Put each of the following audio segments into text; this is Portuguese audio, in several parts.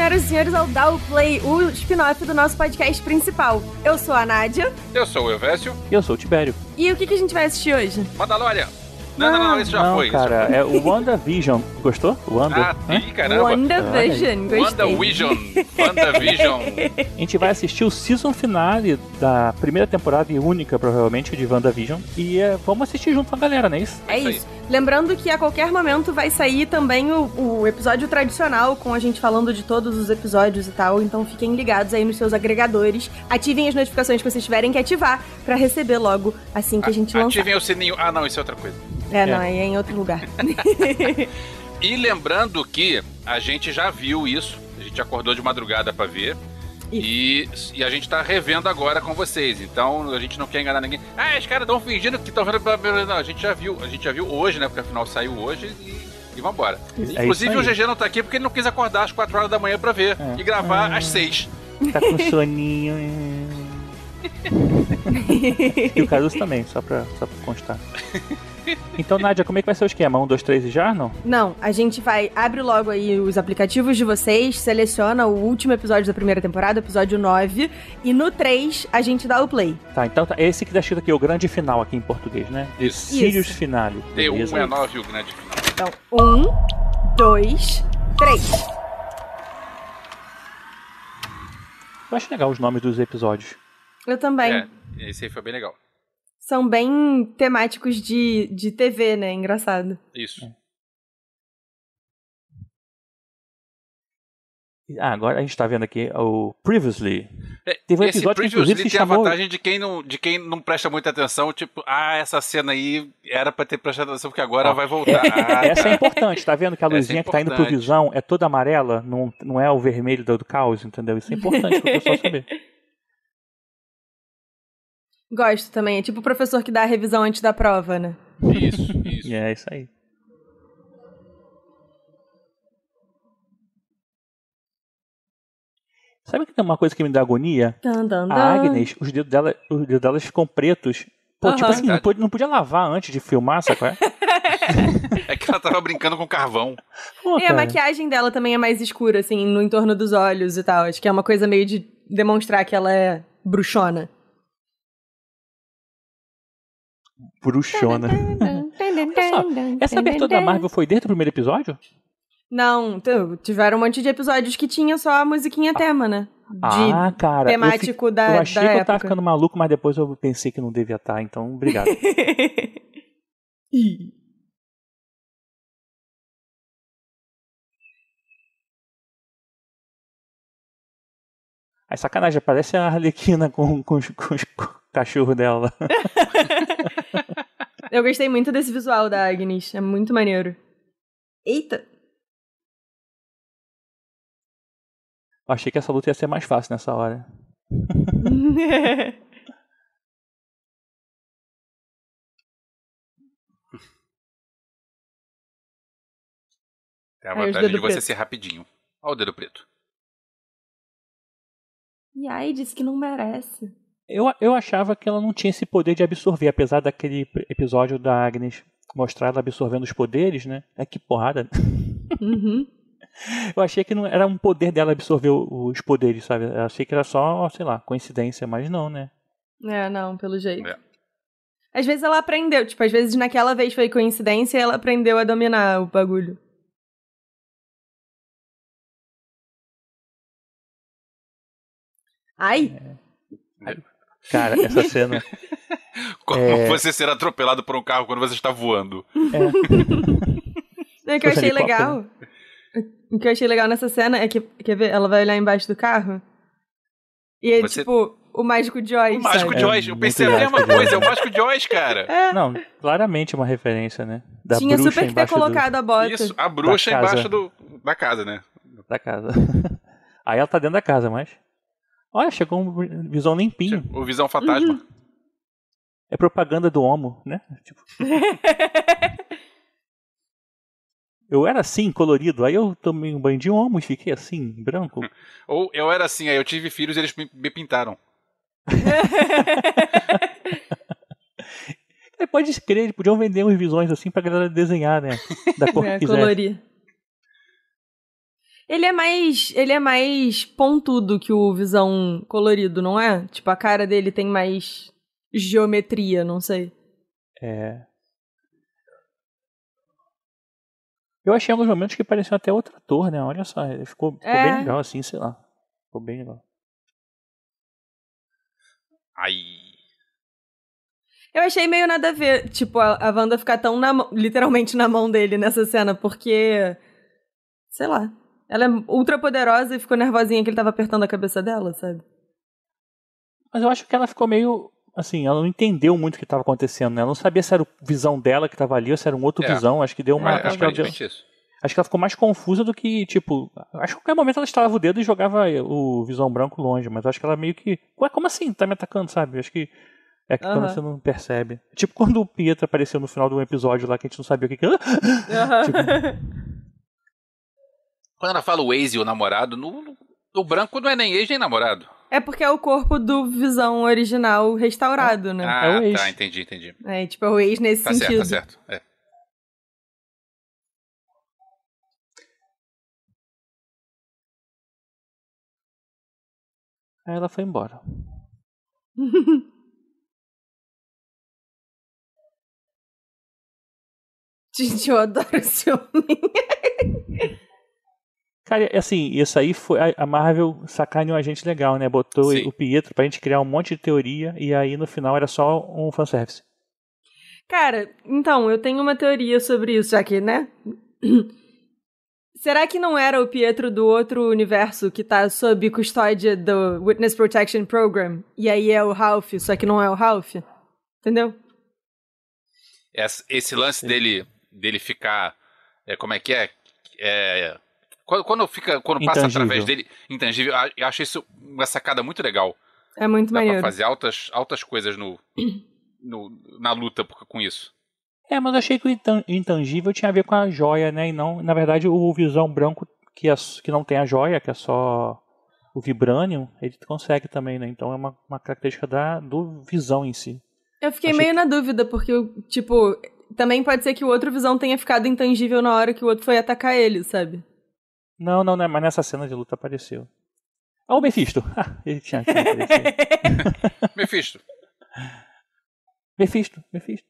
Senhoras e senhores, ao Dow Play, o spin-off do nosso podcast principal. Eu sou a Nádia. Eu sou o Elvésio. E eu sou o Tibério. E o que, que a gente vai assistir hoje? Mandalorian. Não, não, não, isso já não, foi. isso cara, já foi. é o WandaVision. Gostou? Wanda? Ah, Hã? Caramba. WandaVision, gostei. WandaVision. WandaVision. A gente vai assistir o season finale da primeira temporada e única, provavelmente, de WandaVision. E é, vamos assistir junto com a galera, não é isso? É Isso aí. isso. Lembrando que a qualquer momento vai sair também o, o episódio tradicional, com a gente falando de todos os episódios e tal. Então fiquem ligados aí nos seus agregadores. Ativem as notificações que vocês tiverem que ativar pra receber logo assim que a gente lançar. Ativem o sininho. Ah, não, isso é outra coisa. É, não, aí é em outro lugar. E lembrando que a gente já viu isso. A gente acordou de madrugada pra ver. E, e a gente tá revendo agora com vocês. Então a gente não quer enganar ninguém. Ah, os caras estão fingindo que estão vendo. Não, a gente já viu. A gente já viu hoje, né? Porque afinal saiu hoje e. E vambora. É Inclusive o. GG não tá aqui porque ele não quis acordar às 4 horas da manhã pra ver É. e gravar Ah. às 6. Tá com soninho. e o Caruso também, só pra, só pra constar. Então, Nádia, como é que vai ser o esquema? Um, dois, três e já? Não? Não, a gente vai. Abre logo aí os aplicativos de vocês, seleciona o último episódio da primeira temporada, episódio 9, e no 3 a gente dá o play. Tá, então tá, esse que tá escrito aqui, o grande final aqui em português, né? Isso. Sirius Finale. T1 beleza? é 9 o grande final. Então, um, dois, três. Eu acho legal os nomes dos episódios. Eu também. É, esse aí foi bem legal. São bem temáticos de, de TV, né? Engraçado. Isso. Ah, agora a gente tá vendo aqui o Previously. É, Teve um esse episódio que, Previously inclusive, se tem a chamou- vantagem de quem, não, de quem não presta muita atenção, tipo, ah, essa cena aí era pra ter prestado atenção, porque agora Ó, vai voltar. Ah, Essa é importante, tá vendo que a Essa é luzinha que tá indo pro visão é toda amarela, não, não é o vermelho do, do caos, entendeu? Isso é importante pro pessoal saber. Gosto também. É tipo o professor que dá a revisão antes da prova, né? Isso, isso. É isso aí. Sabe que tem uma coisa que me dá agonia? Tan, tan, tan. A Agnes, os dedos dela, os dedos delas ficam pretos. Pô, Aham. tipo assim, não podia, não podia lavar antes de filmar, sabe qual é? É que ela tava brincando com carvão. Pô, E a cara. maquiagem dela também é mais escura, assim, no entorno dos olhos e tal. Acho que é uma coisa meio de demonstrar que ela é bruxona. Bruxona. Só, essa abertura da Marvel foi desde o primeiro episódio? Não, tiveram um monte de episódios que tinha só a musiquinha tema, né? De ah, cara. eu fi- temático da, Eu achei da que eu época. tava ficando maluco, mas depois eu pensei que não devia estar, então obrigado. Aí sacanagem, parece a Arlequina com, com, os- com os cachorros dela. Eu gostei muito desse visual da Agnes. É muito maneiro. Eita! Eu achei que essa luta ia ser mais fácil nessa hora. É a vantagem de você preto. ser rapidinho. Olha o dedo preto. E aí, disse que não merece. Eu, eu achava que ela não tinha esse poder de absorver, apesar daquele episódio da Agnes mostrar ela absorvendo os poderes, né? É que porrada. Uhum. Eu achei que não era um poder dela absorver os poderes, sabe? Eu achei que era só, sei lá, coincidência, mas não, né? É, não, pelo jeito. É. Às vezes ela aprendeu, tipo, às vezes naquela vez foi coincidência e ela aprendeu a dominar o bagulho. Ai! Cara, essa cena. Como É. você ser atropelado por um carro quando você está voando. É, O que eu achei legal. O que eu achei legal nessa cena é que, quer ver? Ela vai olhar embaixo do carro. E é Você- tipo, o mágico Joyce. O Mágico sabe? Joyce. Eu muito pensei a mesma coisa. É o. Mágico Joyce, cara. É, não, claramente uma referência, né? Da tinha bruxa super que ter embaixo do- colocado a bota. Isso, a bruxa Da casa. embaixo do, da casa, né? da casa. Aí ela tá dentro da casa, mas. Olha, chegou um visão limpinho. O Visão Fantasma. Uhum. É propaganda do Homo, né? Tipo, eu era assim, colorido. Aí eu tomei um banho de Homo e fiquei assim, branco. Ou eu era assim, aí eu tive filhos e eles me, pintaram. Pode crer, podiam vender uns visões assim pra galera desenhar, né? Da cor É, que quiser. colorir. Ele é mais. Ele é mais pontudo que o visão colorido, não é? Tipo, a cara dele tem mais geometria, não sei. É. Eu achei alguns momentos que parecia até outro ator, né? Olha só, ele ficou, ficou É. bem legal assim, sei lá. Ficou bem legal. Ai. Eu achei meio nada a ver, tipo, a, a Wanda ficar tão na mão- literalmente na mão dele nessa cena, porque. Sei lá. Ela é ultra poderosa e ficou nervosinha que ele tava apertando a cabeça dela, sabe? Mas eu acho que ela ficou meio. Assim, ela não entendeu muito o que estava acontecendo, né? Ela não sabia se era o visão dela que estava ali ou se era um outro É. visão. Acho que deu uma. É, acho, que ela, deu- isso. acho que ela ficou mais confusa do que, tipo. Acho que a qualquer momento ela estalava o dedo e jogava o visão branco longe. Mas acho que ela meio que. Ué, como assim? Tá me atacando, sabe? Acho que. É que quando Aham. você não percebe. Tipo quando o Pietro apareceu no final de um episódio lá que a gente não sabia o que que era. Quando ela fala o ex e o namorado, no, no- o branco não é nem ex nem namorado. é porque é o corpo do visão original restaurado, né? Ah, É o ex. tá, entendi, entendi. É, tipo, é o ex nesse Tá sentido. certo, tá certo. É. Aí ela foi embora. Gente, eu adoro esse homem. Cara, assim, isso aí foi. a- Marvel sacaneou a gente legal, né? Botou Sim. o Pietro pra gente criar um monte de teoria e aí no final era só um fanservice. Cara, então, eu tenho uma teoria sobre isso, já que, né? Será que não era o Pietro do outro universo que tá sob custódia do Witness Protection Program? E aí é o Ralph, só que não é o Ralph? Entendeu? Esse lance dele, dele ficar. é, como é que é? É, quando, quando fica. Quando passa através dele, intangível, eu acho isso uma sacada muito legal. É muito Dá pra fazer altas, altas coisas no, no- na luta por- com isso. É, mas eu achei que o intan- intangível tinha a ver com a joia, né? E não, na verdade, o visão branco que, é, que não tem a joia, que é só o vibranium, ele consegue também, né? Então é uma, uma característica da, do visão em si. Eu fiquei Achei meio na dúvida, porque, tipo, também pode ser que o outro visão tenha ficado intangível na hora que o outro foi atacar ele, sabe? Não, não, não, mas nessa cena de luta apareceu. Ah, o Mephisto! ele tinha que aparecer. Mephisto. Mephisto, Mephisto.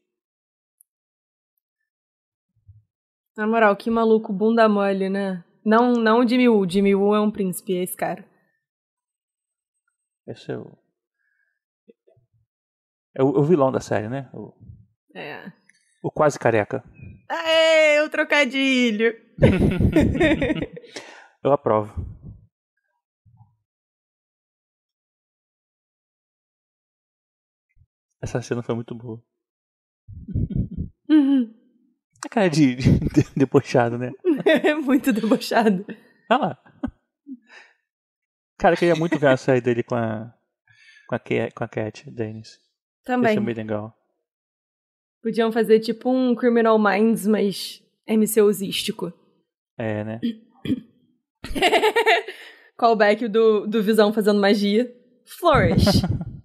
Na moral, que maluco bunda mole, né? Não, não o Jimmy Woo. Jimmy Woo é um príncipe, é esse cara. Esse é o. É o, o vilão da série, né? O, É. o quase careca. Aê, o trocadilho! Eu aprovo. Essa cena foi muito boa. Uhum. A cara de, de, de debochado, né? É muito debochado. Olha lá. Cara, eu queria muito ver a série dele com a. Com a, Cat- com a Cat Dennis. Também. Esse é bem legal. Podiam fazer tipo um Criminal Minds, mas MCUzístico. É, né? Callback do, do Visão fazendo magia. Flourish.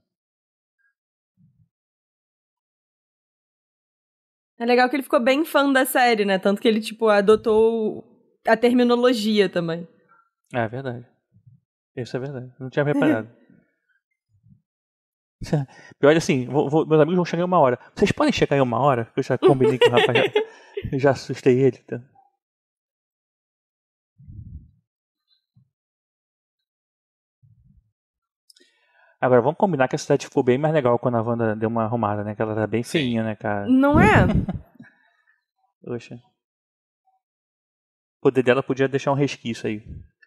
é legal que ele ficou bem fã da série, né? Tanto que ele, tipo, adotou a terminologia também. É, é verdade. Isso é verdade. Não tinha reparado. Pior assim, vou- vou- meus amigos vão chegar em uma hora. Vocês podem chegar em uma hora? Eu já combinei com o rapaz. Já, eu já assustei ele. tá? Agora, vamos combinar que a cidade ficou bem mais legal quando a Wanda deu uma arrumada, né? Que ela tá bem feinha, né, cara? Não é? Poxa. O poder dela podia deixar um resquício aí.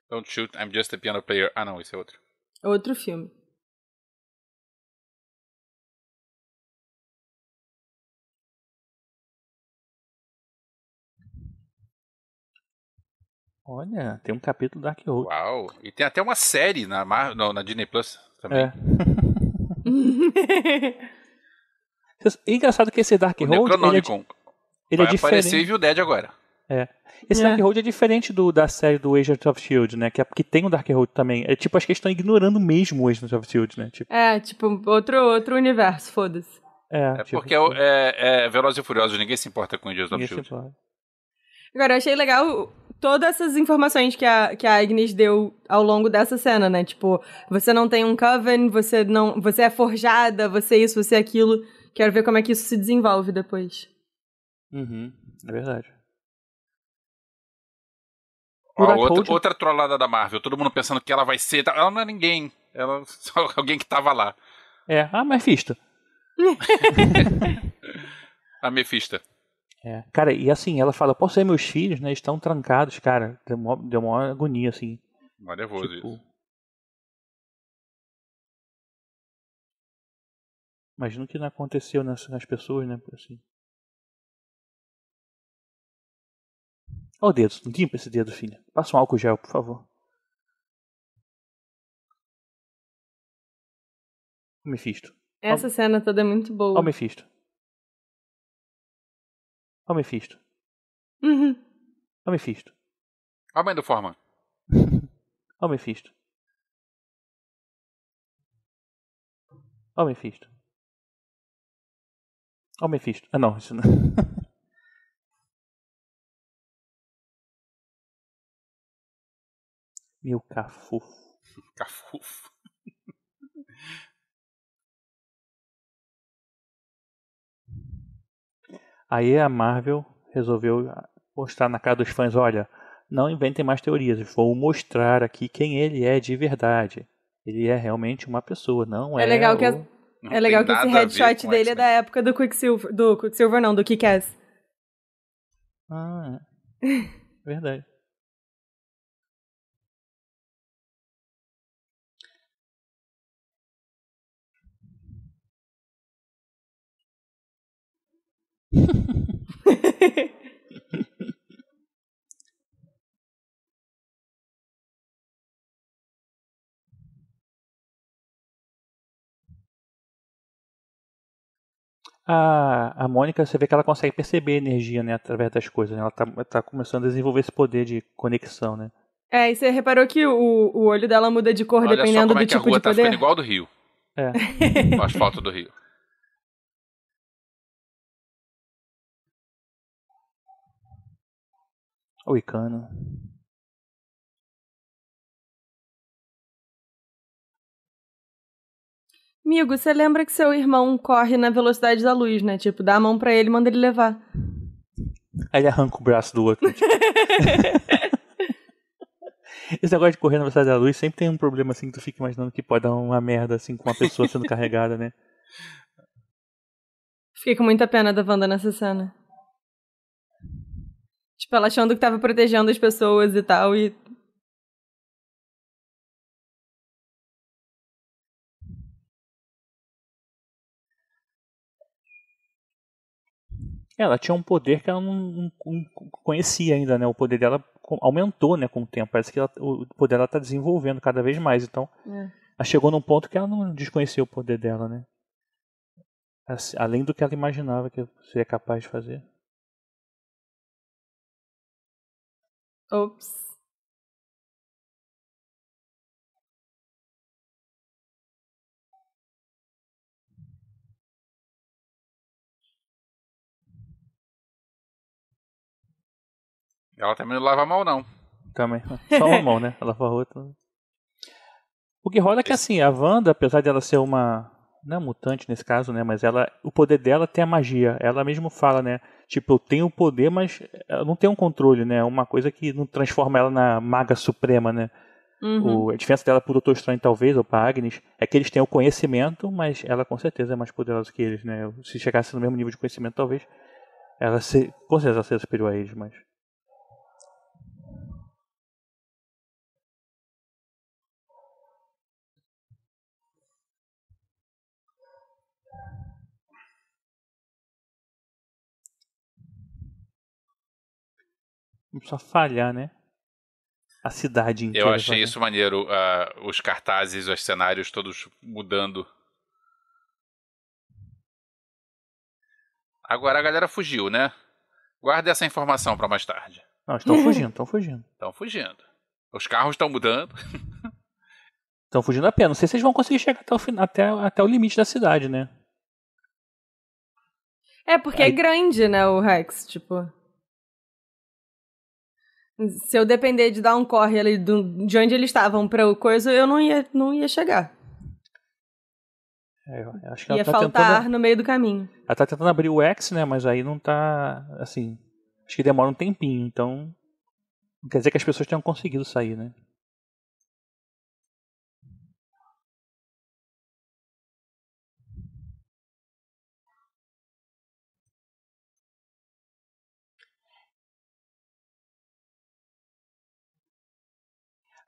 Don't shoot, I'm just a piano player. Ah, não, esse é outro. Outro filme. Olha, tem um capítulo Dark Road. Uau. E tem até uma série na, Mar- no- na Disney Plus também. É. É engraçado que esse Dark O Road, ele é, di- ele é Vai aparecer diferente. Evil Dead agora. Esse É. Dark Road é diferente do da série do Agents of S.H.I.E.L.D., né? Que, é, que tem o Dark Road também. É tipo, acho que eles estão ignorando mesmo o Agents of S.H.I.E.L.D., né? Tipo, é, tipo, outro, outro universo, foda-se. é, É tipo, porque é, o- é, é Velozes e Furiosos, ninguém se importa com Angels of ninguém se Shield. Agora, eu achei legal todas essas informações que a, que a Agnes deu ao longo dessa cena, né? Tipo, você não tem um coven, você não. Você é forjada, você é isso, você é aquilo. Quero ver como é que isso se desenvolve depois. Uhum, é verdade. Ó, outra, outra trollada da Marvel, todo mundo pensando que ela vai ser. Ela não é ninguém. Ela só alguém que tava lá. É, a Mephisto. a Mephisto. É, cara, e assim, ela fala, posso ser meus filhos, né? Estão trancados, cara. Deu uma, deu uma agonia, assim. Mas nervoso tipo, isso. Imagina o que não aconteceu nas, nas pessoas, né? Assim. Olha o dedo, limpa esse dedo, filha. Passa um álcool gel, por favor. O Mephisto. Essa cena toda é muito boa. Olha o Mephisto. O Mephisto. Uhum. O Mephisto. A mãe do Forma. Olha o Mephisto. O Mephisto. O Mephisto. Ah, não, isso não. Meu cafufo. Cafufo. Aí a Marvel resolveu mostrar na cara dos fãs, olha, não inventem mais teorias, vou mostrar aqui quem ele é de verdade. Ele é realmente uma pessoa, não é. É legal o... que, é legal que esse headshot dele é da época do Quicksilver, do Quicksilver não, do Kick-Ass. Ah, é. verdade. a, a Mônica, você vê que ela consegue perceber energia, né, através das coisas. Né? Ela tá, tá começando a desenvolver esse poder de conexão, né? É, e você reparou que o, o olho dela muda de cor Olha dependendo do é tipo de tá poder? igual do Rio. É. o asfalto do Rio. O Icano. Amigo, você lembra que seu irmão corre na velocidade da luz, né? Tipo, dá a mão pra ele e manda ele levar. Aí ele arranca o braço do outro. Tipo. Esse negócio de correr na velocidade da luz sempre tem um problema assim que tu fica imaginando que pode dar uma merda assim com uma pessoa sendo carregada, né? Fiquei com muita pena da Wanda nessa cena. Tipo, ela achando que tava protegendo as pessoas e tal, e. Ela tinha um poder que ela não, não, conhecia ainda, né? O poder dela aumentou, né, com o tempo. Parece que ela, o poder dela está desenvolvendo cada vez mais. Então, é. ela chegou num ponto que ela não desconhecia o poder dela, né? Além do que ela imaginava que seria capaz de fazer. Ops. Ela também não lava a mão, não. Também. Só uma mão, né? Ela lava a outra. O que rola é que assim, a Wanda, apesar de ela ser uma. Não é mutante nesse caso, né? Mas ela. O poder dela tem a magia. Ela mesmo fala, né? Tipo, eu tenho o poder, mas ela não tem um controle, né? Uma coisa que não transforma ela na maga suprema, né? Uhum. O, a diferença dela pro Doutor Estranho, talvez, ou pra Agnes, é que eles têm o conhecimento, mas ela com certeza é mais poderosa que eles, né? Se chegasse no mesmo nível de conhecimento, talvez ela se, com certeza seria superior a eles, mas. Só falhar, né? A cidade inteira. Eu achei isso maneiro. Uh, os cartazes, os cenários todos mudando. Agora a galera fugiu, né? Guarda essa informação para mais tarde. Não, estão fugindo, estão fugindo. Estão fugindo. Os carros estão mudando. Estão fugindo a pé. Não sei se eles vão conseguir chegar até o, final, até, até o limite da cidade, né? É, porque é Aí... é grande, né, o Rex, tipo. Se eu depender de dar um corre ali do, de onde eles estavam pra o coisa, eu não ia, não ia chegar. É, eu acho que ia ela tá faltar tentando, no meio do caminho. ela tá tentando abrir o X, né? Mas aí não tá. Assim. Acho que demora um tempinho, então. Não quer dizer que as pessoas tenham conseguido sair, né?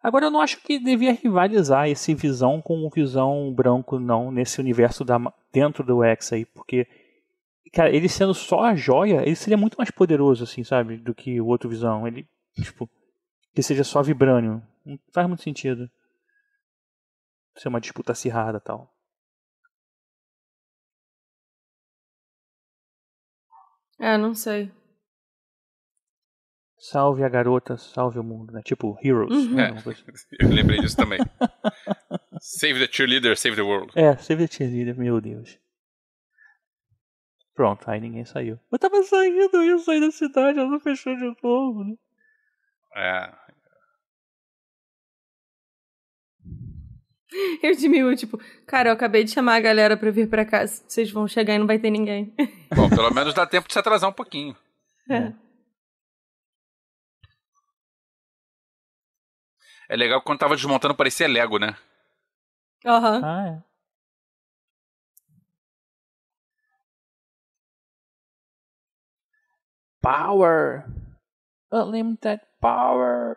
Agora eu não acho que devia rivalizar esse visão com o visão branco, não, nesse universo da, dentro do X aí, porque, cara, ele sendo só a joia, ele seria muito mais poderoso, assim, sabe, do que o outro visão. Ele, tipo, que seja só vibrânio. Não faz muito sentido. Ser uma disputa acirrada tal. É, não sei. Salve a garota, salve o mundo, né? Tipo, Heroes. Uhum. né? É. Coisa- Eu lembrei disso também. save the cheerleader, save the world. É, Save the Cheerleader, meu Deus. Pronto, aí ninguém saiu. Eu tava saindo, eu ia sair da cidade, ela não fechou de novo, né? É. Eu diminuo, tipo, cara, eu acabei de chamar a galera pra vir pra cá. Vocês vão chegar e não vai ter ninguém. Bom, pelo menos dá tempo de se atrasar um pouquinho. É. É legal que quando tava desmontando parecia Lego, né? Aham. Ah, é. Power! Unlimited power!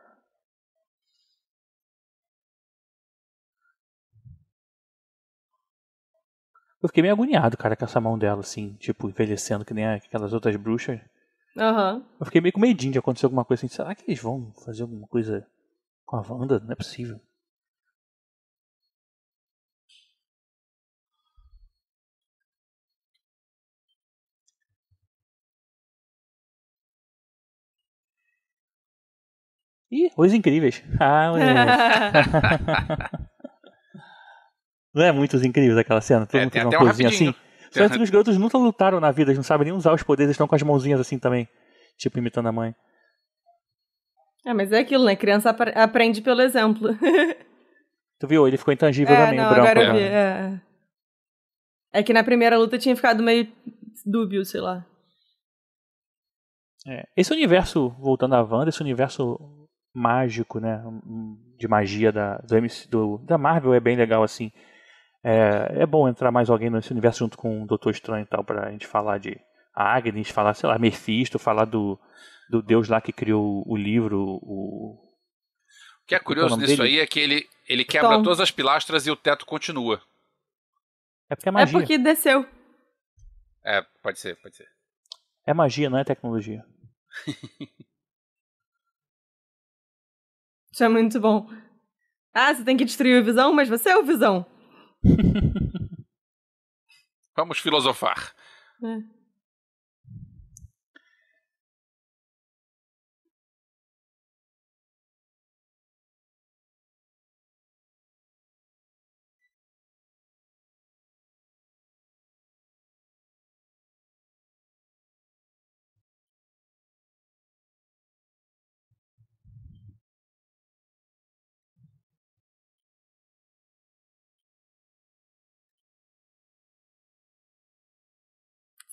Eu fiquei meio agoniado, cara, com essa mão dela, assim, tipo, envelhecendo que nem aquelas outras bruxas. Aham. Eu fiquei meio com medinho de acontecer alguma coisa assim. Será que eles vão fazer alguma coisa com a Wanda? Não é possível. Ih, Os Incríveis. Ah. Não é muito Os Incríveis aquela cena? Todo É, mundo tem fez uma um coisinha assim. Só que os garotos nunca lutaram na vida, eles não sabem nem usar os poderes, eles estão com as mãozinhas assim também. Tipo, imitando a mãe. É, mas é aquilo, né? Criança apre- aprende pelo exemplo. Tu viu? Ele ficou intangível é, também, não, o branco. agora eu vi. É. é que na primeira luta tinha ficado meio dúbio, sei lá. É, Esse universo, voltando à Wanda, esse universo mágico, né? De magia da, do, MC do- da Marvel é bem legal, assim. É, é bom entrar mais alguém nesse universo junto com o Doutor Estranho e tal, pra gente falar de Agnes, falar, sei lá, Mephisto, falar do, do deus lá que criou o livro, o. O que é é o curioso nisso dele? aí é que ele, ele quebra Tom. todas as pilastras e o teto continua. É porque é magia. É porque desceu. É, pode ser, pode ser. É magia, não é tecnologia. Isso é muito bom. Ah, você tem que destruir o Visão, mas você é o Visão. Vamos filosofar. É.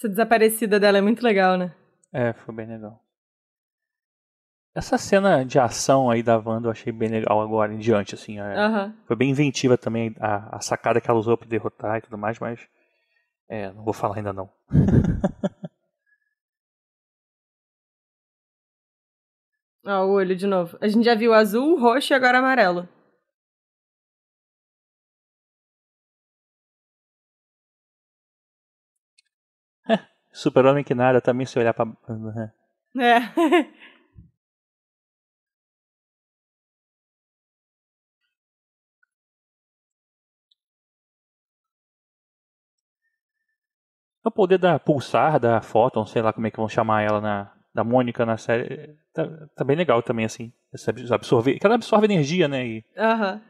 Essa desaparecida dela é muito legal, né? É, foi bem legal. Essa cena de ação aí da Wanda eu achei bem legal agora em diante, assim. é-. Foi bem inventiva também a, a sacada que ela usou pra derrotar e tudo mais, mas. É, não vou falar ainda não. Ó, o olho de novo. A gente já viu azul, roxo e agora amarelo. Super-Homem que nada também se olhar pra. É. O poder da Pulsar, da Photon, sei lá como é que vão chamar ela na. Da Mônica na série. Tá, tá bem legal também, assim. Absorver. Que ela absorve energia, né? E Aham.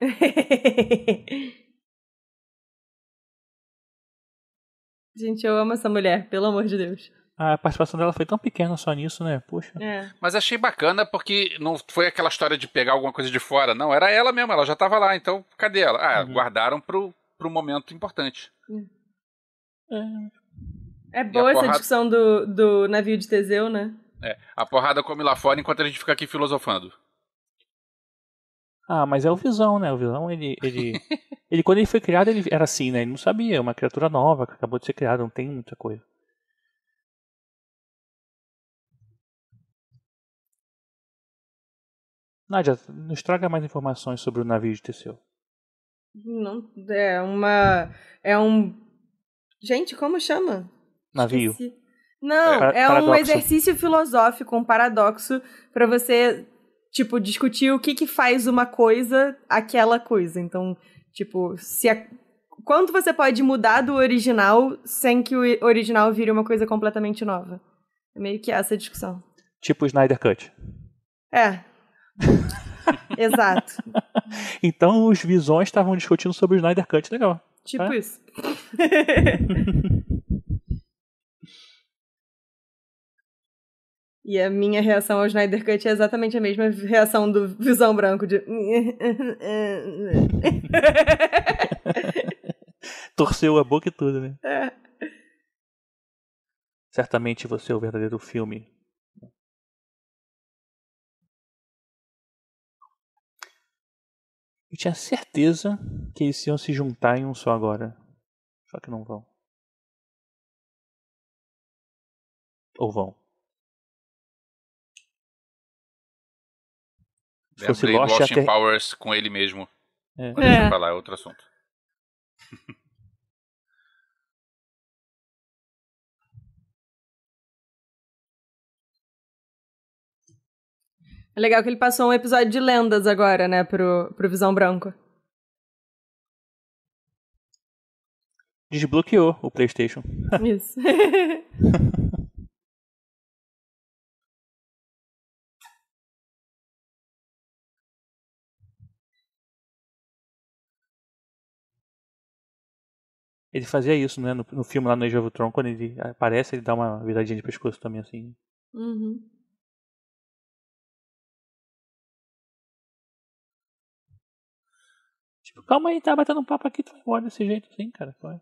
Gente, eu amo essa mulher, pelo amor de Deus. a participação dela foi tão pequena só nisso, né? Poxa. É. Mas achei bacana porque não foi aquela história de pegar alguma coisa de fora, não. Era ela mesmo, ela já tava lá, então cadê ela? Ah, Uhum. guardaram pro, pro momento importante. É, É boa essa porrada- discussão do, do navio de Teseu, né? É, a porrada come lá fora enquanto a gente fica aqui filosofando. Ah, mas é o Visão, né? O Visão, ele, ele, ele quando ele foi criado, ele era assim, né? Ele não sabia, é uma criatura nova que acabou de ser criada, não tem muita coisa. Nádia, nos traga mais informações sobre o navio de Teseu. Não, é uma. É um. Gente, como chama? Navio. Esqueci. Não, É, é, um exercício filosófico, um paradoxo, pra você, tipo, discutir o que que faz uma coisa aquela coisa. Então, tipo, se a... quanto você pode mudar do original sem que o original vire uma coisa completamente nova. É meio que essa discussão. Tipo o Snyder Cut. É. Exato. Então os visões estavam discutindo sobre o Snyder Cut, legal. Tipo É? isso. E a minha reação ao Snyder Cut é exatamente a mesma reação do Visão Branco de. Torceu a boca e tudo, né? É. Certamente você é o verdadeiro filme. Eu tinha certeza que eles iam se juntar em um só agora. Só que não vão. Ou vão. Se fosse Lembrei Lost, Powers com ele mesmo. É. Mas deixa É. pra lá, é outro assunto. É legal que ele passou um episódio de lendas agora, né, pro, pro Visão Branco. Desbloqueou o PlayStation. Isso. Ele fazia isso, né? No, no filme lá no Age of Ultron, quando ele aparece, ele dá uma viradinha de pescoço também, assim. Uhum. Tipo, calma aí, tá batendo um papo aqui, tu vai embora desse jeito assim, cara. Vai.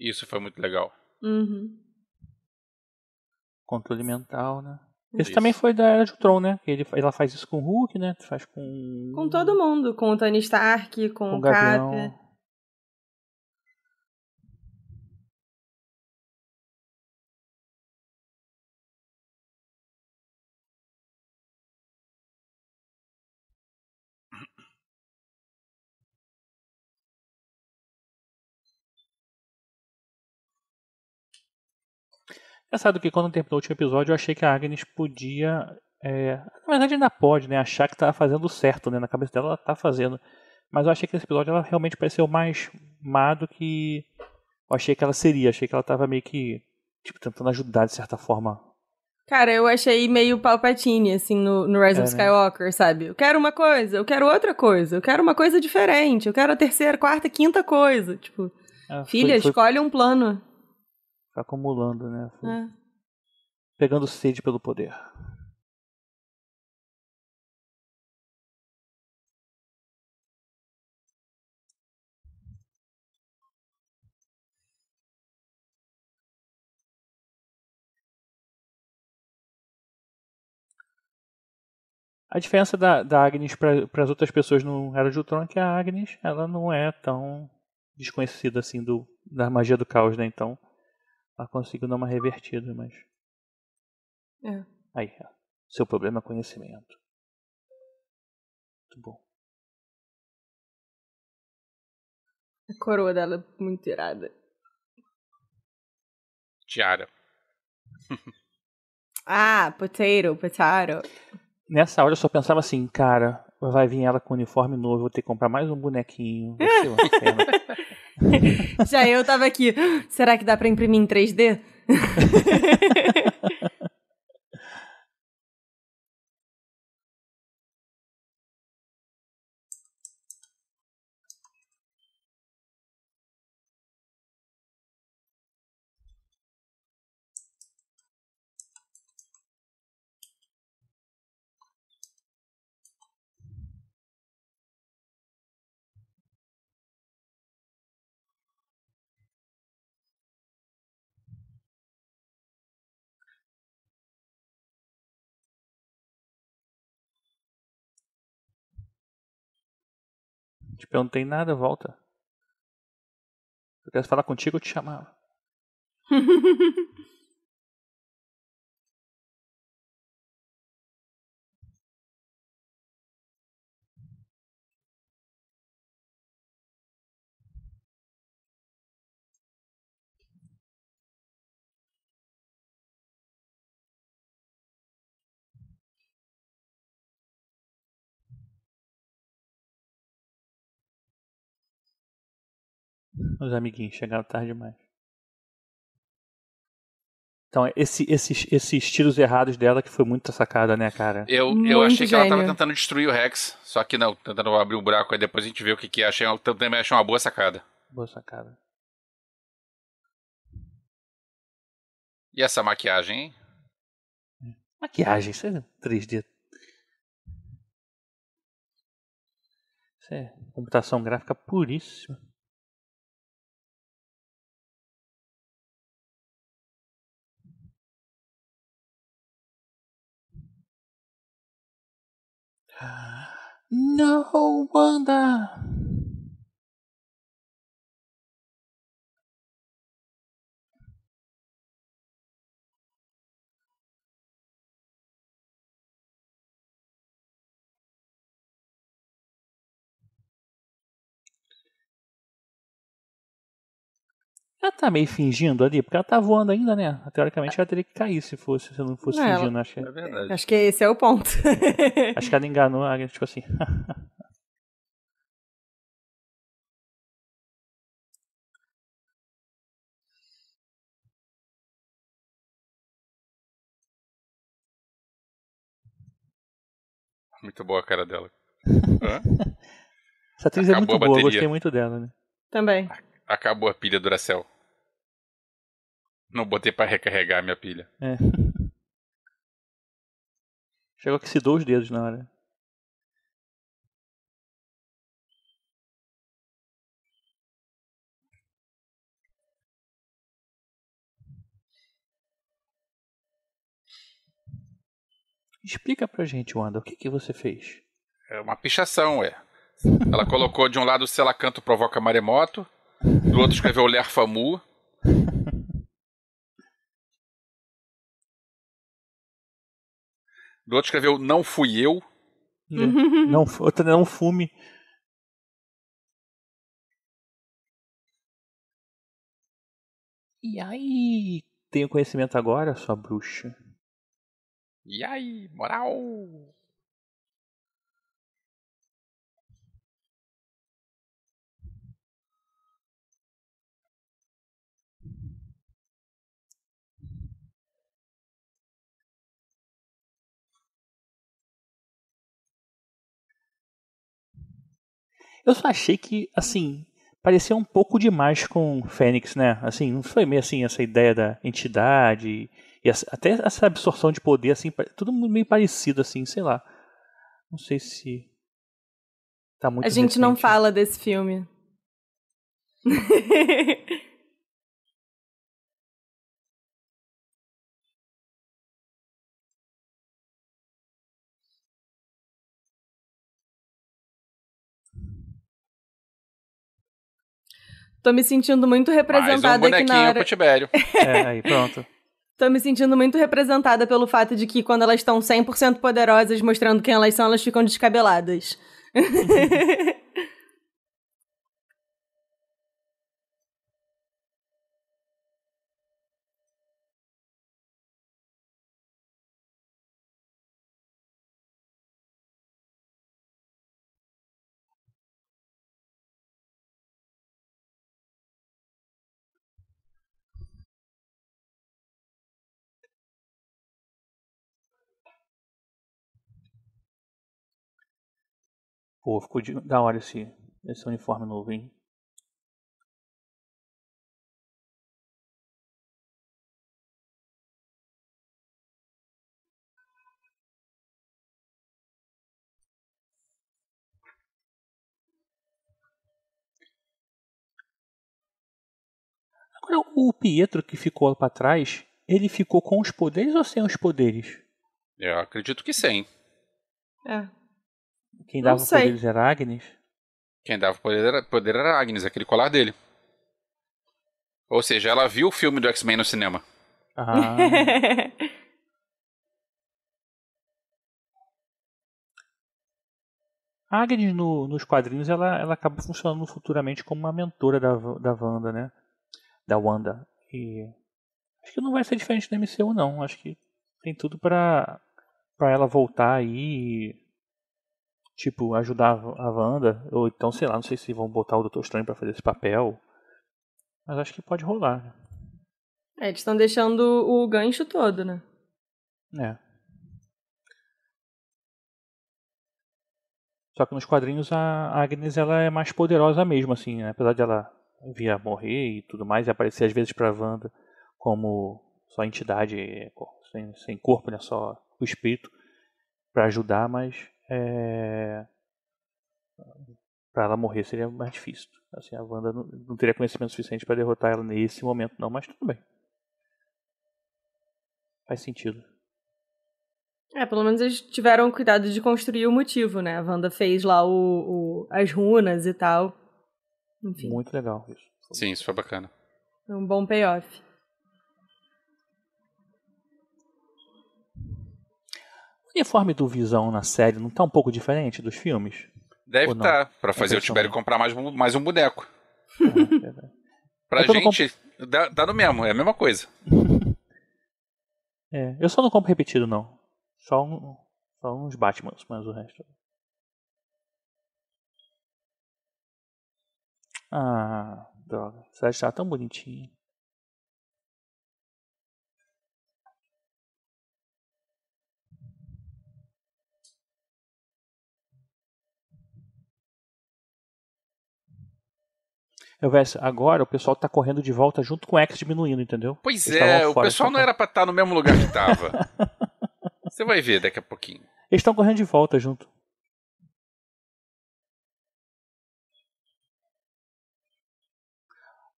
Isso foi muito legal. Uhum. Controle mental, né? Esse Isso. também foi da Era de Ultron, né? Que ele, ela faz isso com o Hulk, né? Faz com. Com todo mundo, com o Tony Stark, com, com o. Cap. Engraçado que quando terminou o último episódio, eu achei que a Agnes podia. é, Na verdade, ainda pode, né? Achar que tá fazendo certo, né? Na cabeça dela, ela tá fazendo. Mas eu achei que nesse episódio ela realmente pareceu mais má do que eu achei que ela seria. Achei que ela tava meio que. Tipo, tentando ajudar de certa forma. Cara, eu achei meio Palpatine, assim, no, no Rise É, of né? Skywalker, sabe? Eu quero uma coisa, eu quero outra coisa, eu quero uma coisa diferente, eu quero a terceira, quarta, quinta coisa. Tipo, foi- filha, foi, escolhe um plano. Acumulando, né? Foi É. pegando sede pelo poder. A diferença da, da Agnes para as outras pessoas no Era de Ultron é que a Agnes ela não é tão desconhecida assim do, da magia do caos, né? Então ela conseguiu dar uma revertida, mas. É. Aí, ó. seu problema é conhecimento. Muito bom. A coroa dela é muito irada. Tiara. Ah, potato, potato. Nessa hora eu só pensava assim, cara, vai vir ela com uniforme novo, vou ter que comprar mais um bonequinho. Já eu tava aqui, será que dá pra imprimir em 3D? Te perguntei nada, volta. Se eu quisesse falar contigo, eu te chamava. Os amiguinhos chegaram tarde demais. Então, esse, esses, esses tiros errados dela que foi muito sacada, né, cara? Eu, eu achei que ela tava tentando destruir o Rex, só que não, tentando abrir um buraco, aí depois a gente vê o que que é. Achei, eu também achei uma boa sacada. Boa sacada. E essa maquiagem, hein? Maquiagem, isso é 3D. Isso é computação gráfica puríssima. No, Wanda! Ela tá meio fingindo ali, porque ela tá voando ainda, né? Teoricamente ela teria que cair se fosse, se não fosse não, fingindo. Ela... Acho que... É verdade. Acho que esse é o ponto. acho que ela enganou, tipo assim. Muito boa a cara dela. Essa atriz é Acabou é muito boa, gostei muito dela, né? Também. Acabou a pilha Duracell. Não botei para recarregar minha pilha. É. Chegou que se dou os dedos na hora. Explica pra gente, Wanda, o que, que você fez? É uma pichação, ué. Ela colocou de um lado se ela canto provoca maremoto, do outro escreveu Ler Do outro escreveu Não Fui Eu. Não, outra não fume. E aí, tenho conhecimento agora, sua bruxa. E aí, moral? Eu só achei que, assim, parecia um pouco demais com Fênix, né? Assim, não foi meio assim essa ideia da entidade e essa, até essa absorção de poder, assim, tudo meio parecido, assim, sei lá. Não sei se tá muito. A gente recente. não fala desse filme. Tô me sentindo muito representada Mais um aqui na hora. pro Tibério. é, aí, pronto. Tô me sentindo muito representada pelo fato de que quando elas estão 100% poderosas, mostrando quem elas são, elas ficam descabeladas. Pô, ficou de, da hora esse, esse uniforme novo, hein? Agora, o Pietro que ficou para trás, ele ficou com os poderes ou sem os poderes? Eu acredito que sim. É. Quem dava poderes era Agnes? Quem dava poder era, poder era Agnes, aquele colar dele. Ou seja, ela viu o filme do X-Men no cinema. Ah, a Agnes no- nos quadrinhos ela, ela acaba funcionando futuramente como uma mentora da, da Wanda, né? Da Wanda. E acho que não vai ser diferente do MCU, não. Acho que tem tudo pra, pra ela voltar aí e, tipo, ajudar a Wanda. Ou então, sei lá, não sei se vão botar o Doutor Estranho pra fazer esse papel. Mas acho que pode rolar, né? É, eles estão deixando o gancho todo, né? É. Só que nos quadrinhos a Agnes ela é mais poderosa mesmo, assim, né? apesar de ela vir a morrer e tudo mais, e aparecer às vezes pra Wanda como só entidade sem, sem corpo, né? Só o espírito pra ajudar, mas é... para ela morrer seria mais difícil. Assim, a Wanda não, não teria conhecimento suficiente pra derrotar ela nesse momento, não, mas tudo bem. Faz sentido. É, pelo menos eles tiveram cuidado de construir o motivo, né? A Wanda fez lá o, o- as runas e tal. Enfim, Muito legal isso. Sim, isso foi bacana. um bom payoff. O uniforme do Visão na série não tá um pouco diferente dos filmes? Deve estar, pra fazer o impressão Tibério comprar mais, um- mais um boneco. É. Pra Eu gente, dá, dá no mesmo, é a mesma coisa. É, eu só não compro repetido, não. Só, um, só uns Batmans, mas o resto. Ah, droga. A cidade tá tão bonitinha. Eu vejo, agora o pessoal tá correndo de volta junto com o X diminuindo, entendeu? Pois Eles é, o pessoal não era pra estar no mesmo lugar que tava. Você vai ver daqui a pouquinho. Eles estão correndo de volta junto.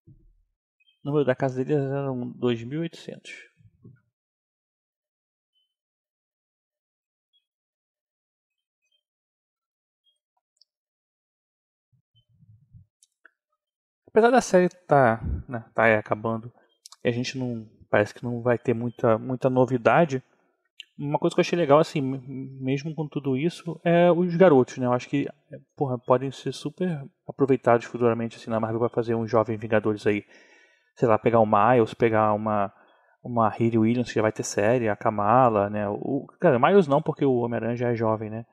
O número da casa deles era um 2.800. Apesar da série tá, né, tá aí acabando e a gente não parece que não vai ter muita, muita novidade, uma coisa que eu achei legal, assim, mesmo com tudo isso, é os garotos, né? Eu acho que, porra, podem ser super aproveitados futuramente, assim, na Marvel vai fazer uns jovens Vingadores aí. Sei lá, pegar o Miles, pegar uma uma Hayley Williams, que já vai ter série, a Kamala, né? O, cara, Miles não, porque o Homem-Aranha já é jovem, né?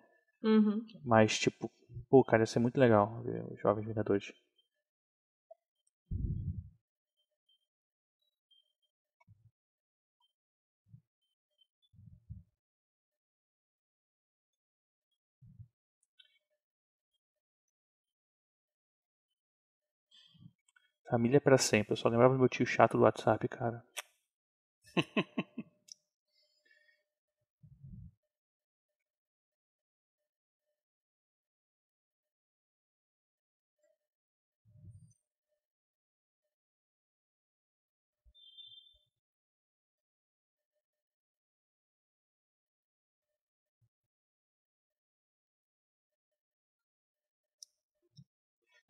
Uhum. Mas, tipo, pô, cara, ia ser muito legal ver os jovens Vingadores. Família é sempre. Eu só lembrava do meu tio chato do WhatsApp, cara.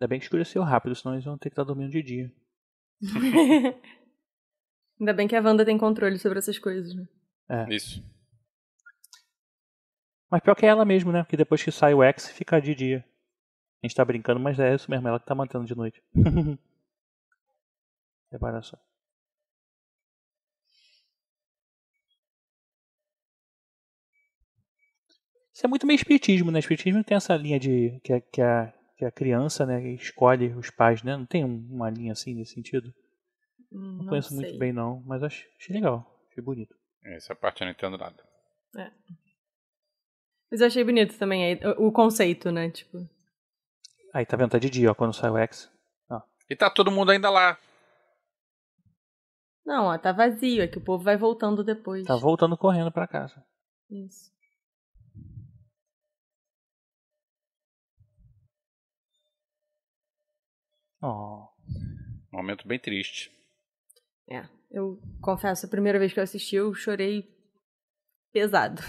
Ainda bem que escureceu rápido, senão eles vão ter que estar dormindo de dia. Ainda bem que a Wanda tem controle sobre essas coisas, né? Isso. Mas pior que é ela mesmo, né? Porque depois que sai o X, fica de dia. A gente tá brincando, mas é isso mesmo, ela que tá mantendo de noite. Repara só. Isso é muito meio espiritismo, né? Espiritismo tem essa linha de que a, que a, que a criança né, escolhe os pais, né? Não tem um- uma linha assim nesse sentido? Hum, Não, conheço muito bem não, mas achei, achei legal, achei bonito. Essa parte eu não entendo nada. Mas eu achei bonito também aí, o conceito, né? Tipo. Aí, tá vendo? Tá de dia, ó, quando sai o X. E tá todo mundo ainda lá. Não, ó, tá vazio, é que o povo vai voltando depois. Tá voltando correndo pra casa. Isso. Oh. Um momento bem triste. É, eu confesso, a primeira vez que eu assisti eu chorei pesado.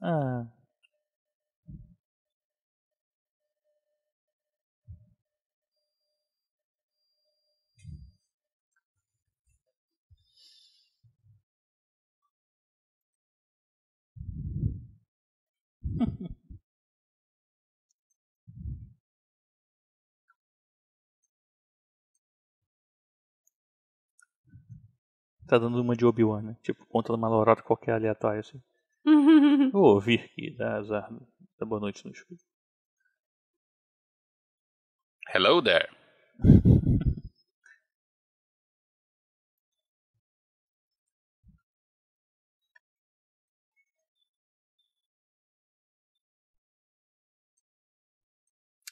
Ah. Tá dando uma de Obi-Wan, né? Tipo, conta uma lorota qualquer aleatória, assim. Vou ouvir aqui, dá azar, dá boa noite no escuro. Hello there.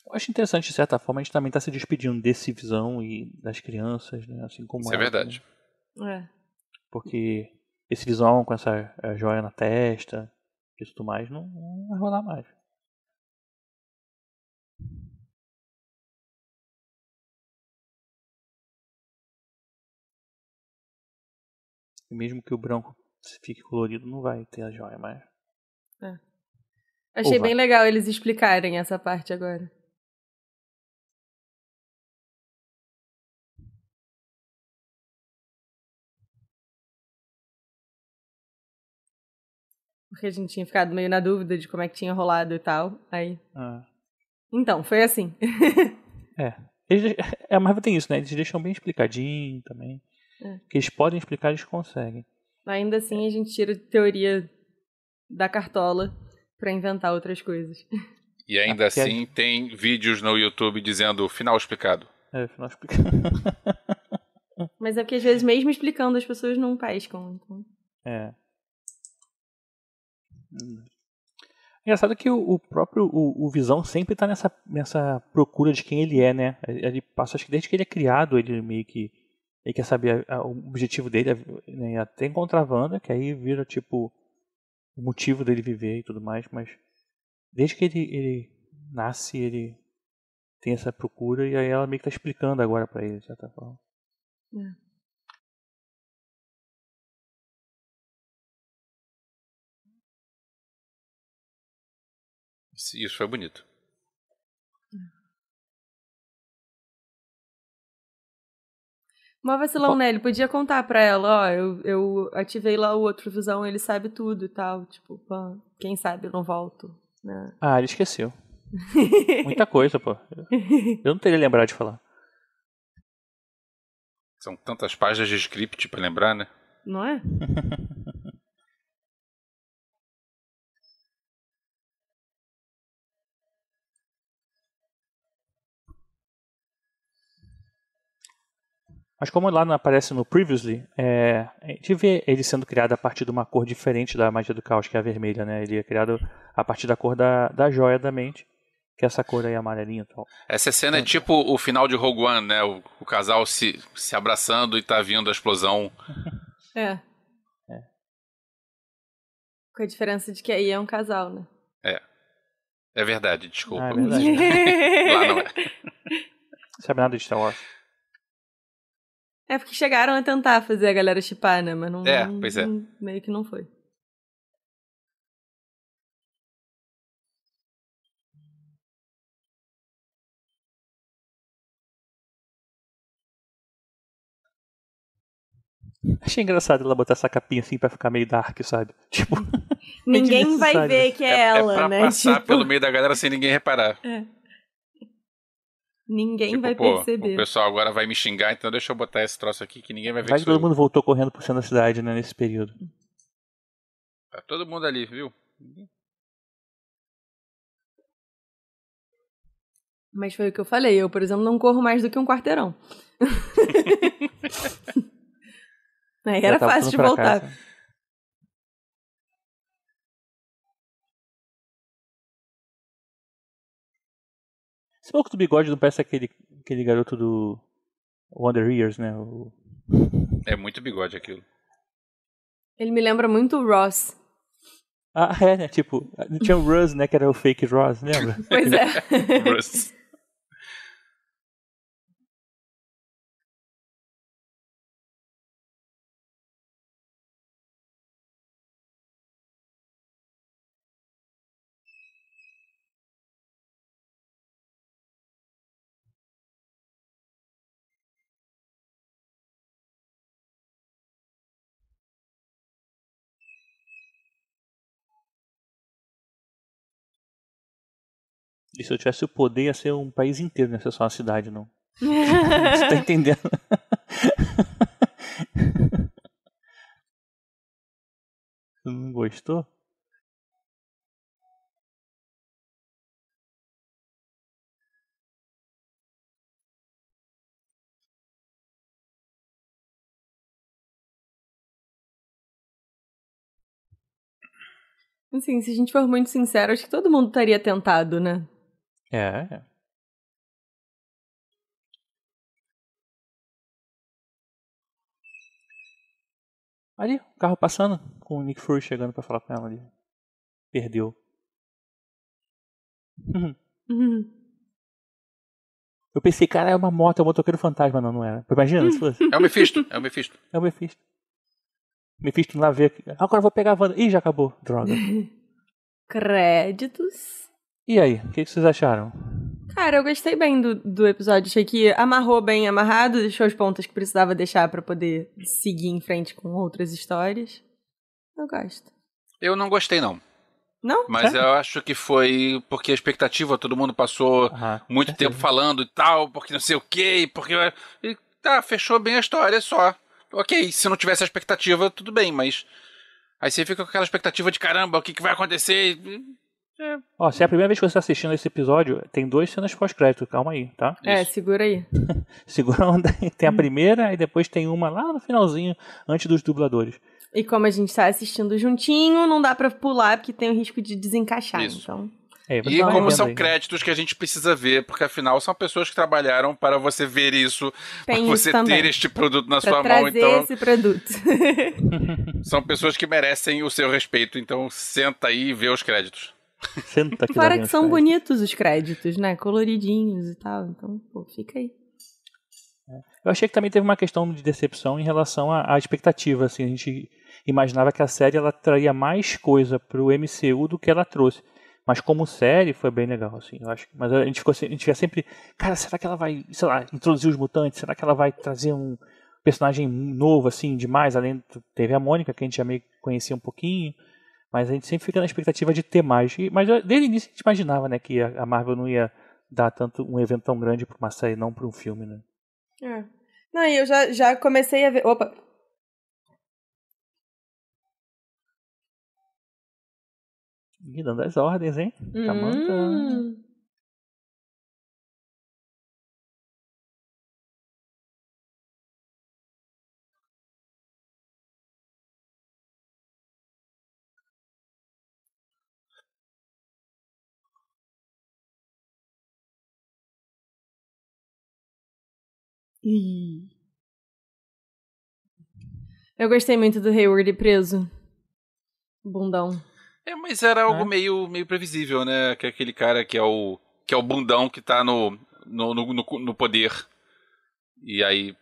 Eu acho interessante, de certa forma, a gente também está se despedindo desse visão e das crianças, né? Assim como Isso é ela, verdade. né? É. Porque esse visão com essa eh, joia na testa e tudo mais não, não vai rolar mais. E mesmo que o branco fique colorido, não vai ter a joia mais. Achei Ou vai. bem legal eles explicarem essa parte agora. Porque a gente tinha ficado meio na dúvida de como é que tinha rolado e tal. Aí. Ah. Então, foi assim. Eles, é, mas tem isso, né? Eles deixam bem explicadinho também. É. Que eles podem explicar, eles conseguem. Ainda assim, a gente tira teoria da cartola pra inventar outras coisas. E ainda Ah, que é- assim tem vídeos no YouTube dizendo final explicado. É, afinal explicando. Mas é porque às vezes, mesmo explicando, as pessoas não pescam. Então... É. Hum. Engraçado que o, próprio o, o Visão sempre tá nessa, nessa procura de quem ele é, né? Ele passa, acho que desde que ele é criado, ele meio que ele quer saber a- a- o objetivo dele, é, né, até encontrar a Wanda, que aí vira tipo o motivo dele viver e tudo mais, mas desde que ele, ele nasce, ele tem essa procura e aí ela meio que tá explicando agora pra ele, de certa forma. Isso foi bonito. Mó vacilão, né? Ele podia contar pra ela, ó, eu, eu ativei lá o outro visão, ele sabe tudo e tal. Tipo, pô, quem sabe eu não volto. Né? Ah, ele esqueceu. Muita coisa, pô. Eu não teria lembrado de falar. São tantas páginas de script pra lembrar, né? Não é? Mas como lá não aparece no Previously, é, a gente vê ele sendo criado a partir de uma cor diferente da magia do caos, que é a vermelha, né? Ele é criado a partir da cor da, da joia da mente, que é essa cor aí amarelinha e tal. Essa cena é tipo o final de Rogue One, né? O, o casal se, se abraçando e tá vindo a explosão. É. Com a diferença de que aí é um casal, né? É verdade, desculpa. Ah, é verdade. Lá não é. Não sabe nada de Star Wars. É porque chegaram a tentar fazer a galera chipar, né? Mas não. É, não- pois é. não- meio que não foi. Achei engraçado ela botar essa capinha assim pra ficar meio dark, sabe? Tipo, Ninguém vai ver que é, É, ela, é pra né? passar Tipo, pelo meio da galera sem ninguém reparar. Ninguém Tipo, vai pô, perceber. o pessoal agora vai me xingar, então deixa eu botar esse troço aqui que ninguém vai ver vai que que sou todo eu. mundo voltou correndo pro centro da cidade, né? Nesse período. Tá todo mundo ali, viu? Mas foi o que eu falei. Eu, por exemplo, não corro mais do que um quarteirão. Aí era fácil de voltar. casa. Esse maluco do bigode não parece aquele, aquele garoto do Wonder Years, né? O- É muito bigode aquilo. Ele me lembra muito o Ross. Ah, é, né? Tipo, tinha o Ruz, né? Que era o fake Ross, lembra? Pois é. Bruce. E se eu tivesse o poder, ia ser um país inteiro, não ia ser só uma cidade, não. Você tá entendendo? Não gostou? Assim, se a gente for muito sincero, acho que todo mundo estaria tentado, né? É, é. Ali, o carro passando, com o Nick Fury chegando pra falar com ela ali. Perdeu. Eu pensei, cara, é uma moto, é um motoqueiro fantasma. Não, não era. Imagina se fosse. É o Mephisto, é o Mephisto. É o Mephisto. Mephisto lá vê. Agora eu vou pegar a Wanda. Ih, já acabou. Droga. Créditos. E aí, o que, que vocês acharam? Cara, eu gostei bem do, do episódio. Achei que amarrou bem amarrado, deixou as pontas que precisava deixar pra poder seguir em frente com outras histórias. Eu gosto. Eu não gostei, não. Não? Mas Sério? eu acho que foi porque a expectativa, todo mundo passou Ah, muito certeza. tempo falando e tal, porque não sei o quê, porque. E tá, fechou bem a história só. Ok, se não tivesse a expectativa, tudo bem, mas. Aí você fica com aquela expectativa de caramba, o que, que vai acontecer? Ó, se é a primeira vez que você está assistindo esse episódio, tem duas cenas pós-crédito. Calma aí, tá? É, Isso. segura aí. Segura a onda aí. Tem a primeira e depois tem uma lá no finalzinho, antes dos dubladores. E como a gente tá assistindo juntinho, não dá pra pular, porque tem o risco de desencaixar. Isso. Então. É, E como são aí. créditos que a gente precisa ver, porque afinal são pessoas que trabalharam para você ver isso, para você também. ter este produto na Pra sua mão, então esse produto. são pessoas que merecem o seu respeito, então senta aí e vê os créditos. Senta aqui Fora que são bonitos os créditos, né? Coloridinhos e tal. Então, pô, fica aí. Eu achei que também teve uma questão de decepção em relação à, à expectativa. Assim, a gente imaginava que a série ela traria mais coisa pro MCU do que ela trouxe. Mas como série foi bem legal, assim, eu acho. Mas a gente ficou a gente fica sempre, cara, será que ela vai, sei lá, introduzir os mutantes? Será que ela vai trazer um personagem novo assim demais? Além teve a Mônica que a gente já meio conhecia um pouquinho, mas a gente sempre fica na expectativa de ter mais. E- mas já- desde o início a gente imaginava, né, que a, a Marvel não ia dar tanto um evento tão grande para uma série, não para um filme, né? É. Não, e eu já, já comecei a ver. Opa! Ih, dando as ordens, hein? Tá mandando. Ih. Eu gostei muito do Hayward preso. Bundão. É, mas era algo É. meio, meio previsível, né? Que é aquele cara que é o que é o bundão que tá no, no, no, no- no poder. E aí,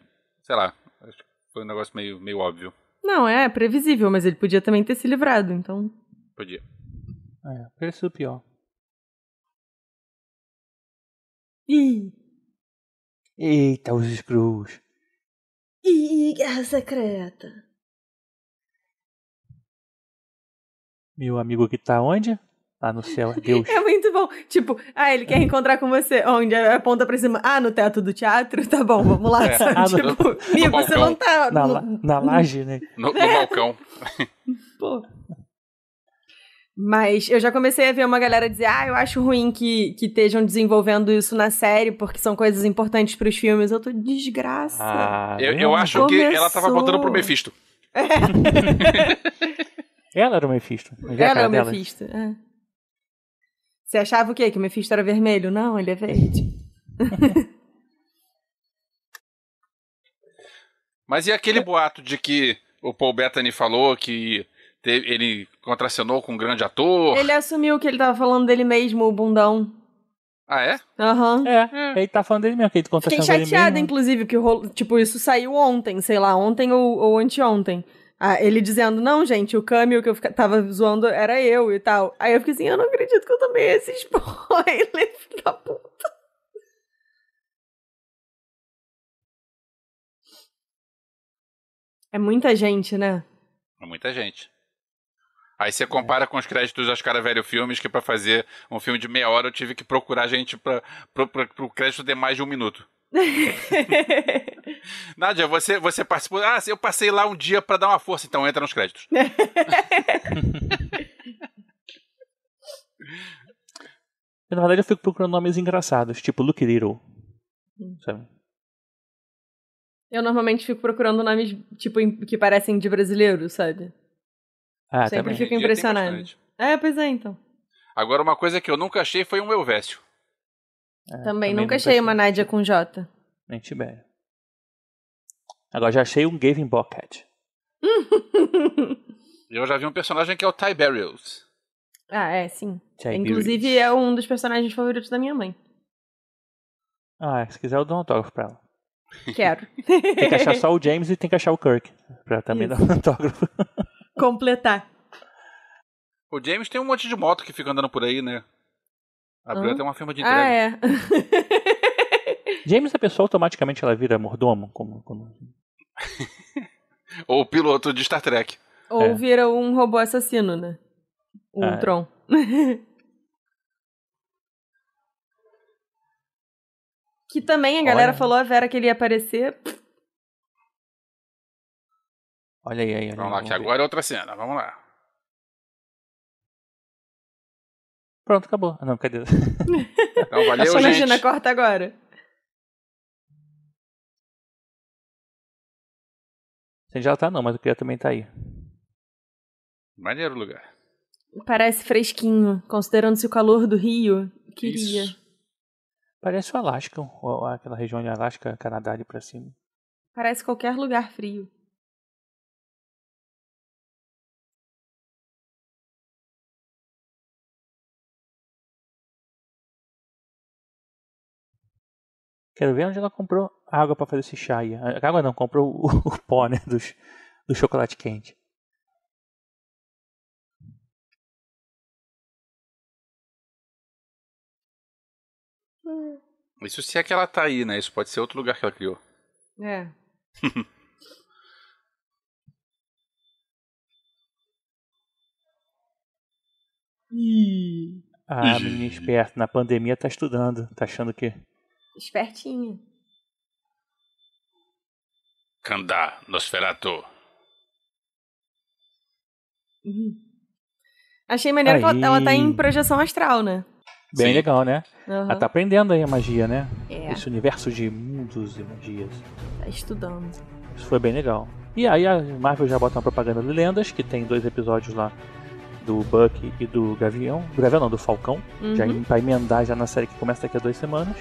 sei lá, acho que foi um negócio meio, meio óbvio. Não, é previsível, mas ele podia também ter se livrado, então. Podia. É, pareceu pior. Ih! Eita, os Screws. Ih, guerra secreta. Meu amigo que tá onde? Lá no céu, é Deus. É muito bom. Tipo, ah, ele quer encontrar com você. Onde? Aponta pra cima. Ah, no teto do teatro? Tá bom, vamos lá. É. Ah, no- tipo, no amigo, você balcão. não tá. Na, no- la- na laje, né? No, no balcão. Pô. Mas eu já comecei a ver uma galera dizer: ah, eu acho ruim que, que estejam desenvolvendo isso na série, porque são coisas importantes pros filmes. Eu tô desgraça. Ah, Eu, eu acho que ela tava Começou. apontando pro Mephisto. Ela era o Mephisto. Ela é cara o dela? Mephisto. é. Você achava o quê? Que o Mephisto era vermelho? Não, ele é verde. Mas e aquele boato de que o Paul Bettany falou que te- ele contracenou com um grande ator? Ele assumiu que ele tava falando dele mesmo, o bundão. Ah, é? Aham. É, ele tá falando dele mesmo, que ele conta Fiquei chateada, mesmo. inclusive, que rolo- tipo, isso saiu ontem, sei lá, ontem ou, ou anteontem. Ah, ele dizendo, não, gente, o Camille que eu fica- tava zoando era eu e tal. Aí eu fiquei assim, eu não acredito que eu tomei esse spoiler, filho da puta. É muita gente, né? É Muita gente. Aí você compara com os créditos das Cara Velho Filmes, que pra fazer um filme de meia hora eu tive que procurar gente pro, pro crédito ter mais de um minuto. Nádia, você, você participou. Ah, eu passei lá um dia pra dar uma força, então entra nos créditos. Na verdade, eu fico procurando nomes engraçados, tipo Luke Little. Sabe? Eu normalmente fico procurando nomes, tipo, que parecem de brasileiro, sabe? Ah, Sempre também. fico impressionado. É, pois é, então. Agora, uma coisa que eu nunca achei foi um Elvésio. É, também, nunca achei uma Nádia com J. Nem Tibério. Agora já achei um Gavin Bobcat. Eu já vi um personagem que é o Tiberius. ah, é, sim. Tiberius. Inclusive, é um dos personagens favoritos da minha mãe. Ah, se quiser eu dou um autógrafo pra ela. Quero. Tem que achar só o James e tem que achar o Kirk. Pra também Isso. dar um autógrafo. Completar. O James tem um monte de moto que fica andando por aí, né? Abriu Hã? até uma firma de entrega. Ah, é. James, a pessoa automaticamente ela vira mordomo? Como, como... Ou o piloto de Star Trek. Ou É. vira um robô assassino, né? Um Ah, é. Tron. que também a galera Olha. falou a Vera que ele ia aparecer. Olha aí, aí. Vamos lá, que ver. agora é outra cena. Vamos lá. Pronto, acabou. Ah, não, cadê? Então, valeu, Só gente. imagina, corta agora. Sem já tá não, mas o Cria também tá aí. Maneiro o lugar. Parece fresquinho, considerando-se o calor do Rio. Queria. Isso. Parece o Alasca, ou aquela região de Alasca, Canadá ali pra cima. Parece qualquer lugar frio. Quero ver onde ela comprou água pra fazer esse chá aí. A água não, comprou o, o pó, né, dos, do chocolate quente. Isso se é que ela tá aí, né? Isso pode ser outro lugar que ela criou. É. A menina esperta, na pandemia tá estudando, tá achando que... Espertinha. Kandá, Nosferatu. Uhum. Achei maneiro que ela, tá em projeção astral, né? Bem Sim. legal, né? Aham. Ela tá aprendendo aí a magia, né? É, Esse universo de mundos e magias. tá estudando. Isso foi bem legal. E aí a Marvel já bota uma propaganda de lendas, que tem dois episódios lá do Buck e do Gavião. Do Gavião não, do Falcão. Uhum. Já em- pra emendar já na série que começa daqui a duas semanas.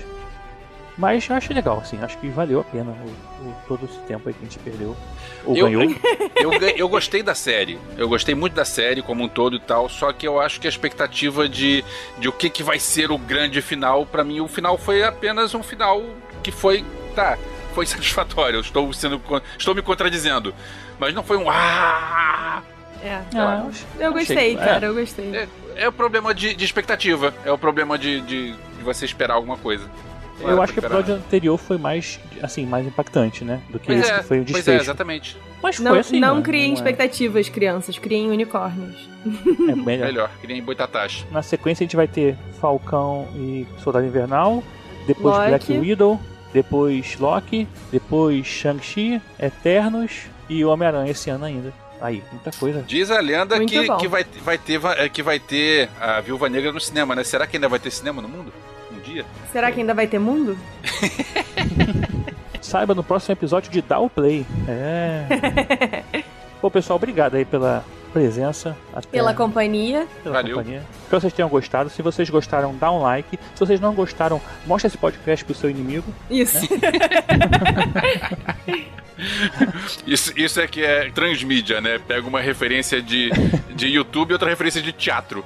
Mas eu achei legal, assim, acho que valeu a pena o, o- todo esse tempo aí que a gente perdeu. Ou Eu- ganhou. Eu, ga- eu gostei da série. Eu gostei muito da série como um todo e tal. Só que eu acho que a expectativa de, de o que, que vai ser o grande final, pra mim, o final foi apenas um final que foi. Tá, foi satisfatório. Eu estou sendo. Estou me contradizendo. Mas não foi um. Ah! É. Ah, Eu achei- gostei, é. cara, eu gostei. É, é o problema de, de expectativa. É o problema de, de, de você esperar alguma coisa. Não Eu acho que o episódio anterior foi mais, assim, mais impactante, né? Do que Pois esse é, que foi o pois é, desfecho. exatamente. Mas foi Não, assim, não né? criem é- expectativas, crianças, criem unicórnios. É melhor. Melhor, nem Boitatás. Na sequência a gente vai ter Falcão e Soldado Invernal, depois Loki. Black Widow, depois Loki, depois Shang-Chi, Eternos e Homem-Aranha esse ano ainda. Aí, muita coisa. Diz a lenda Muito que, bom. que, vai, vai ter, va- que vai ter a Viúva Negra no cinema, né? Será que ainda vai ter cinema no mundo? Dia? Será que ainda vai ter mundo? Saiba no próximo episódio de Dow Play. É. Pô, pessoal, obrigado aí pela presença. Até Pela companhia. pela Valeu. companhia. Espero que vocês tenham gostado. Se vocês gostaram, dá um like. Se vocês não gostaram, mostra esse podcast pro seu inimigo. Isso. Isso, isso é que é transmídia, né? Pega uma referência de, de YouTube e outra referência de teatro.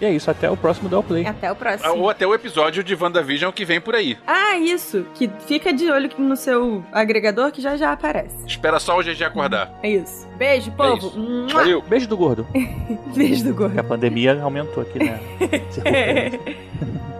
E é isso, até o próximo Dow Play. Até o Ou próximo. até o episódio de WandaVision que vem por aí. Ah, isso. Que fica de olho no seu agregador que já já aparece. Espera só o GG acordar. É isso. Beijo, povo. Mua. Valeu! Beijo do gordo. Beijo do gordo. a pandemia aumentou aqui, né?